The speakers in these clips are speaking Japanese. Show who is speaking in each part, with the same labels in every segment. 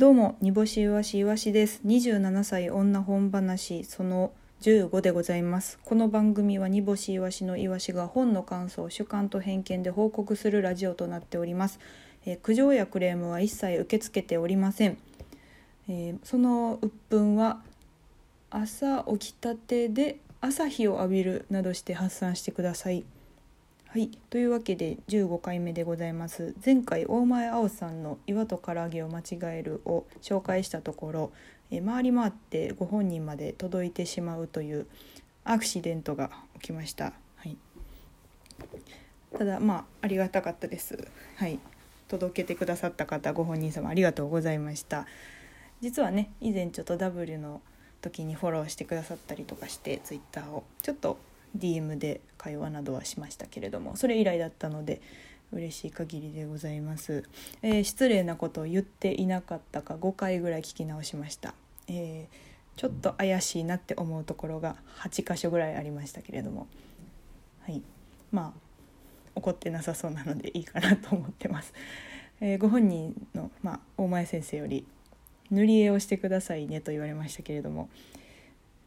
Speaker 1: どうも煮干しいわしいわしです。27歳女本話その15でございます。この番組は煮干しいわしのいわしが本の感想主観と偏見で報告するラジオとなっております、えー苦情やクレームは一切受け付けておりません、えーその鬱憤は朝起きたてで朝日を浴びるなどして発散してください。はい。というわけで15回目でございます。前回大前青さんの「岩と唐揚げを間違える」を紹介したところえ回り回ってご本人まで届いてしまうというアクシデントが起きました、はい、ただまあありがたかったです。はい。届けてくださった方ご本人様ありがとうございました。実はね以前ちょっと W の時にフォローしてくださったりとかしてツイッターを。ちょっと DM で会話などはしましたけれどもそれ以来だったので嬉しい限りでございます、えー失礼なことを言っていなかったか5回ぐらい聞き直しました、えーちょっと怪しいなって思うところが8箇所ぐらいありましたけれども。はい。まあ怒ってなさそうなのでいいかなと思ってます、えーご本人の、まあ、大前先生より塗り絵をしてくださいねと言われましたけれども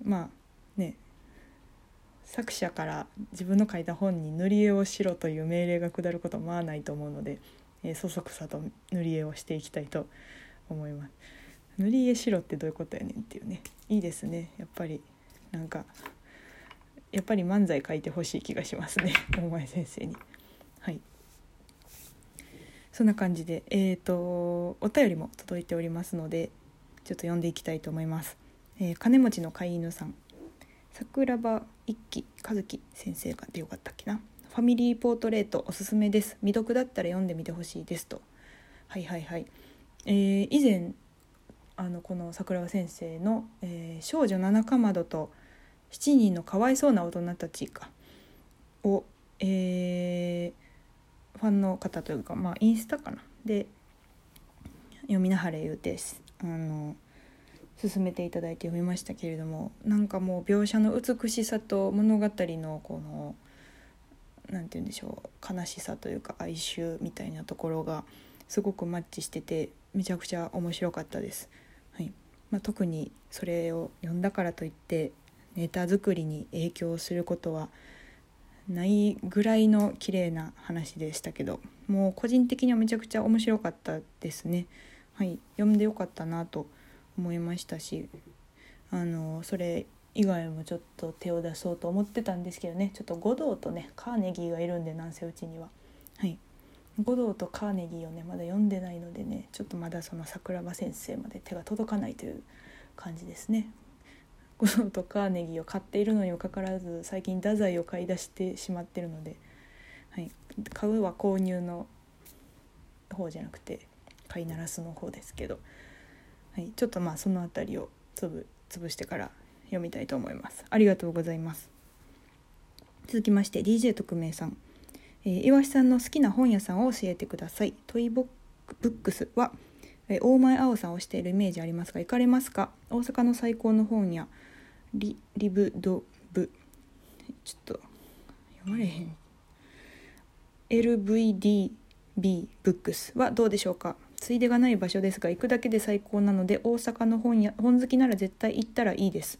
Speaker 1: まあね作者から自分の書いた本に塗り絵をしろという命令が下ることはまあないと思うので、えーそそくさと塗り絵をしていきたいと思います。塗り絵しろってどういうことやねんっていうね。いいですね。やっぱりなんかやっぱり漫才書いてほしい気がしますね。大前先生に。はい。そんな感じでえっ、とお便りも届いておりますのでちょっと読んでいきたいと思います、えー金持ちの飼い犬さん。桜庭一輝和樹先生がでよかったっけな。ファミリーポートレートおすすめです。未読だったら読んでみてほしいですと。はいはいはい。えー以前あのこの桜庭先生の、えー少女七かまどと7人のかわいそうな大人たちか」を、えーファンの方というかまあインスタかな。で読みなはれ言うてあの進めていただいて読みましたけれどもなんかもう描写の美しさと物語のこのなんて言うんでしょう悲しさというか哀愁みたいなところがすごくマッチしててめちゃくちゃ面白かったです。はいまあ、特にそれを読んだからといってネタ作りに影響することはないぐらいの綺麗な話でしたけどもう個人的にはめちゃくちゃ面白かったですね。はい、読んでよかったなと思いましたしあのそれ以外もちょっと手を出そうと思ってたんですけどねちょっと五道とねカーネギーがいるんでなんせうちには。はい五道とカーネギーをねまだ読んでないのでねちょっとまだその桜庭先生まで手が届かないという感じですね。五道とカーネギーを買っているのにもかかわらず最近太宰を買い出してしまってるので、はい、買うは購入の方じゃなくて飼いならすの方ですけど、はい、ちょっとまあその辺りをつぶ潰してから読みたいと思います。ありがとうございます。続きまして DJ 特命さん、えー、岩橋さんの好きな本屋さんを教えてください。トイボックブックスは、えー大前青さんをしているイメージありますが行かれますか？大阪の最高の本屋リリブドブ。ちょっと読まれへん。LVDB ブックスはどうでしょうか？ついでがない場所ですが行くだけで最高なので大阪の本屋本好きなら絶対行ったらいいです。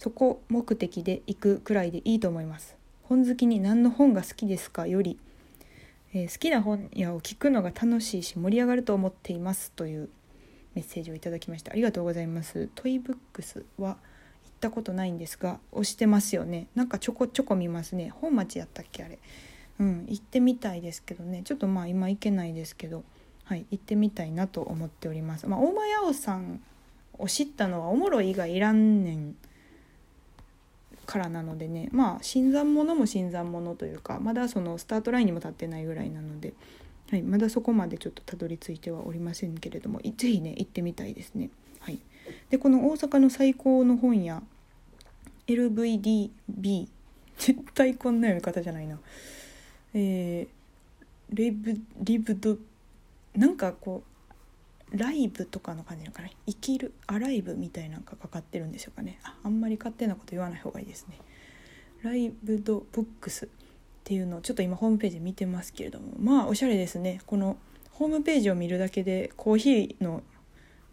Speaker 1: そこ目的で行くくらいでいいと思います。本好きに何の本が好きですかより、えー好きな本屋を聞くのが楽しいし盛り上がると思っていますというメッセージをいただきました。ありがとうございます。トイブックスは行ったことないんですが押してますよね。なんかちょこちょこ見ますね。本町やったっけあれ。うん行ってみたいですけどね。ちょっとまあ今行けないですけど。はい行ってみたいなと思っておりますまあ大前青さんを知ったのはおもろいがいらんねんからなのでねまあ新参者も新参者というかまだそのスタートラインにも立ってないぐらいなので、はい、まだそこまでちょっとたどり着いてはおりませんけれどもいぜひね行ってみたいですね。はい、でこの大阪の最高の本屋 LVDB 絶対こんな読み方じゃないな。えー、レブリブドなんかこうライブとかの感じなのかな生きるアライブみたいなのがかかってるんでしょうかね。ああんまり勝手なこと言わない方がいいですね。ライブドブックスっていうのをちょっと今ホームページ見てますけれども。まあおしゃれですね。このホームページを見るだけでコーヒーの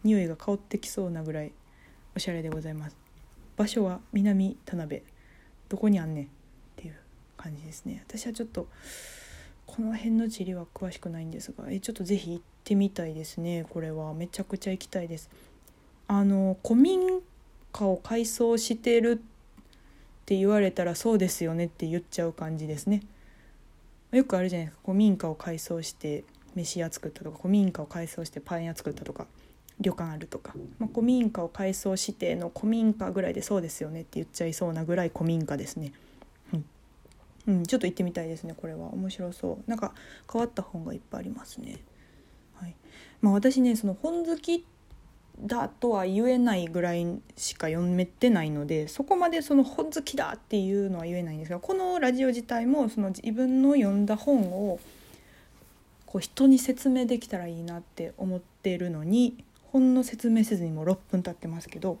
Speaker 1: 匂いが香ってきそうなぐらいおしゃれでございます。場所は南田辺。どこにあんねんっていう感じですね。私はちょっとこの辺の地理は詳しくないんですがえちょっと是非行ってみたいですねこれは。めちゃくちゃ行きたいです。あの古民家を改装してるって言われたらそうですよねって言っちゃう感じですね。よくあるじゃないですか。古民家を改装して飯屋作ったとか古民家を改装してパン屋作ったとか旅館あるとか、まあ、古民家を改装しての古民家ぐらいでそうですよねって言っちゃいそうなぐらい古民家ですね。うん、ちょっと行ってみたいですねこれは。面白そう。なんか変わった本がいっぱいありますね。はい。まあ、私ねその本好きだとは言えないぐらいしか読めてないのでそこまでその本好きだっていうのは言えないんですがこのラジオ自体もその自分の読んだ本をこう人に説明できたらいいなって思ってるのに本の説明せずにもう6分経ってますけど、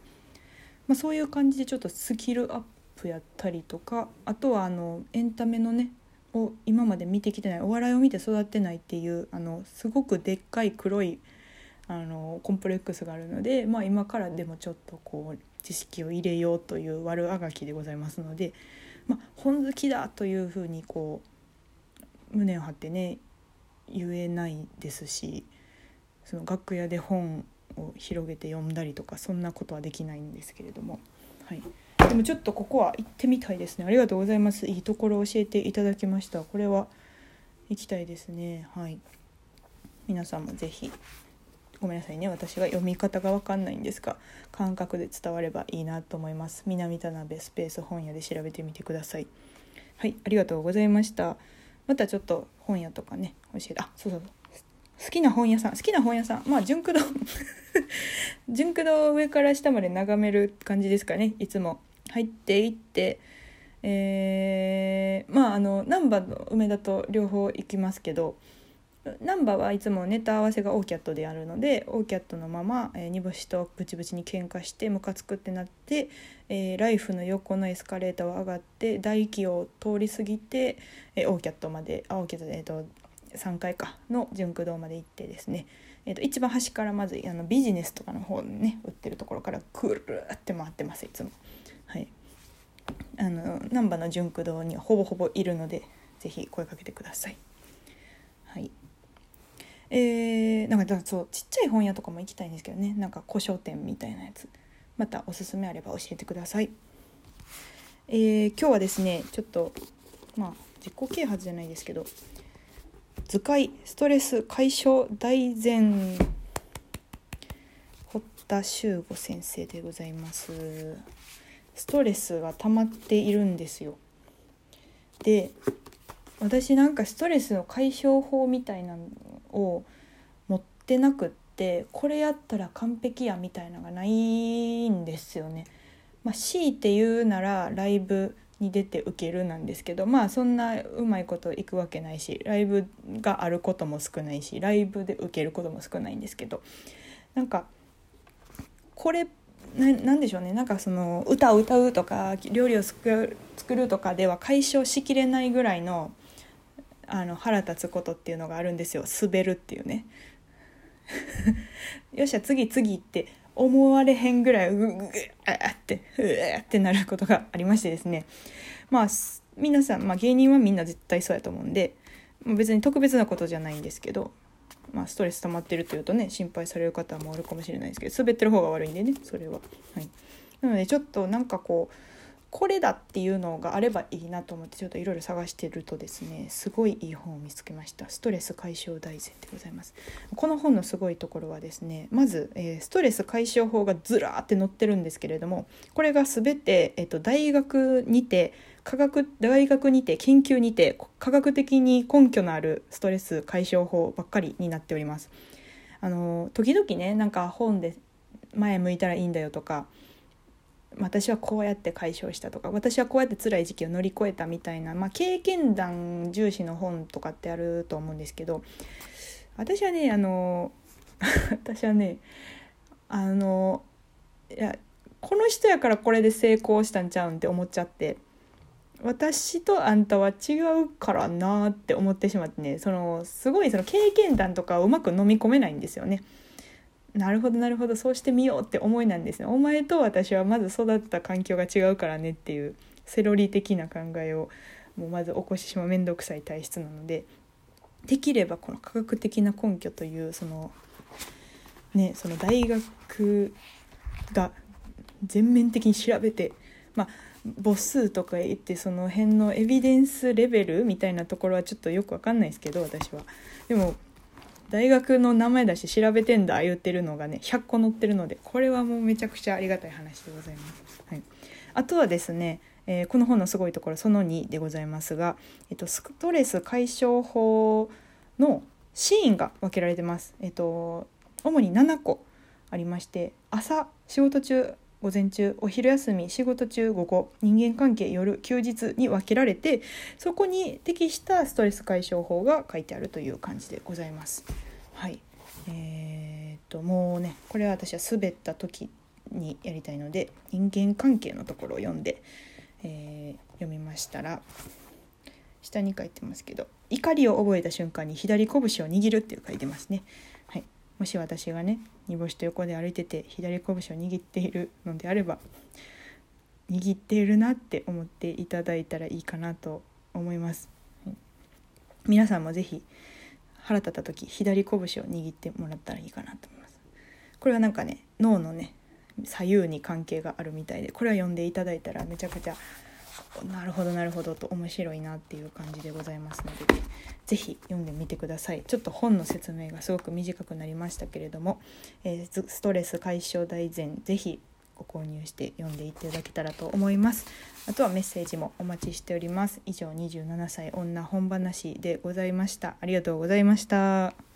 Speaker 1: まあ、そういう感じでちょっとスキルアップやったりとかあとはあのエンタメのねを今まで見てきてないお笑いを見て育ってないっていうあのすごくでっかい黒いあのコンプレックスがあるので、まあ、今からでもちょっとこう知識を入れようという悪あがきでございますので、まあ、本好きだというふうにこう胸を張ってね言えないですしその楽屋で本を広げて読んだりとかそんなことはできないんですけれども、はい、でもちょっとここは行ってみたいですね。ありがとうございます。いいところ教えていただきました。これは行きたいですね。はい。皆さんも是非ごめんなさいね。私が読み方が分かんないんですが感覚で伝わればいいなと思います。南田辺スペース本屋で調べてみてください。はい。ありがとうございました。またちょっと本屋とかね教えて。あそうそう好きな本屋さん。好きな本屋さん。まあ純駆堂 純駆堂上から下まで眺める感じですかね。いつも。入っていってえー、まああの難波の梅田と両方行きますけど難波はいつもネタ合わせがオーキャットであるのでオーキャットのまま、え、煮干しとブチブチに喧嘩してムカつくってなって、えー、ライフの横のエスカレーターを上がって大気を通り過ぎて、えー、オーキャットまであオーキャットで、えーと、3階かの純駆堂まで行ってですね、えーと、一番端からまずあのビジネスとかの方ね売ってるところからくるって回ってますいつも。あの難波の純駆堂にはほぼほぼいるので是非声かけてください。はい。えー、なんかそうちっちゃい本屋とかも行きたいんですけどね。なんか古書店みたいなやつ。またおすすめあれば教えてください、えー、今日はですねちょっとまあ自己啓発じゃないですけど図解ストレス解消大全堀田修吾先生でございます。ストレスが溜まっているんですよで私なんかストレスの解消法みたいなのを持ってなくってこれやったら完璧やみたいなのがないんですよね。まあ、強いて言うならライブに出て受けるなんですけどまあそんなうまいこといくわけないしライブがあることも少ないしライブで受けることも少ないんですけどなんかこれなんでしょうね。なんかその歌を歌うとか料理を作るとかでは解消しきれないぐらいのあの腹立つことっていうのがあるんですよ。滑るっていうね。よっしゃ次次って思われへんぐらいうぐぐあってうーってなることがありましてですね。まあ皆さん、まあ、芸人はみんな絶対そうやと思うんで別に特別なことじゃないんですけど、まあ、ストレス溜まってるというとね心配される方もおるかもしれないですけど滑ってる方が悪いんでねそれは。はい、なのでちょっとなんかこうこれだっていうのがあればいいなと思ってちょっといろいろ探してるとですねすごいいい本を見つけました。ストレス解消大全でございます。この本のすごいところはですねまず、えー、ストレス解消法がずらーって載ってるんですけれどもこれが全て、えーと、大学にて科学大学にて研究にて科学的に根拠のあるストレス解消法ばっかりになっております。あの時々ねなんか本で前向いたらいいんだよとか私はこうやって解消したとか私はこうやって辛い時期を乗り越えたみたいな、まあ、経験談重視の本とかってあると思うんですけど私はねあの 私はねあのいやこの人やからこれで成功したんちゃうんって思っちゃって私とあんたは違うからなって思ってしまってねそのすごいその経験談とかをうまく飲み込めないんですよね。なるほどなるほどそうしてみようって思いなんですねお前と私はまず育った環境が違うからねっていうセロリ的な考えをもうまず起こしてしまう面倒くさい体質なのでできればこの科学的な根拠というそのねその大学が全面的に調べてまあ母数とか言ってその辺のエビデンスレベルみたいなところはちょっとよく分かんないですけど私は。でも大学の名前出し調べてんだ言ってるのがね100個載ってるのでこれはもうめちゃくちゃありがたい話でございます。はい、あとはですね、えー、この本のすごいところその2でございますが、えっと、ストレス解消法のシーンが分けられてます。えっと、主に7個ありまして朝仕事中午前中お昼休み仕事中午後人間関係夜休日に分けられてそこに適したストレス解消法が書いてあるという感じでございます。はいえー、っともうねこれは私は滑った時にやりたいので人間関係のところを読んで、えー、読みましたら下に書いてますけど怒りを覚えた瞬間に左拳を握るっていう書いてますね。もし私がね煮干しと横で歩いてて左拳を握っているのであれば握っているなって思っていただいたらいいかなと思います。はい、皆さんも是非腹立った時左拳を握ってもらったらいいかなと思います。これはなんかね脳のね左右に関係があるみたいでこれは読んでいただいたらめちゃくちゃなるほどなるほどと面白いなっていう感じでございますので、是非読んでみてください。ちょっと本の説明がすごく短くなりましたけれども、えー、ストレス解消大全是非ご購入して読んでいただけたらと思います。あとはメッセージもお待ちしております。以上27歳女本話でございました。ありがとうございました。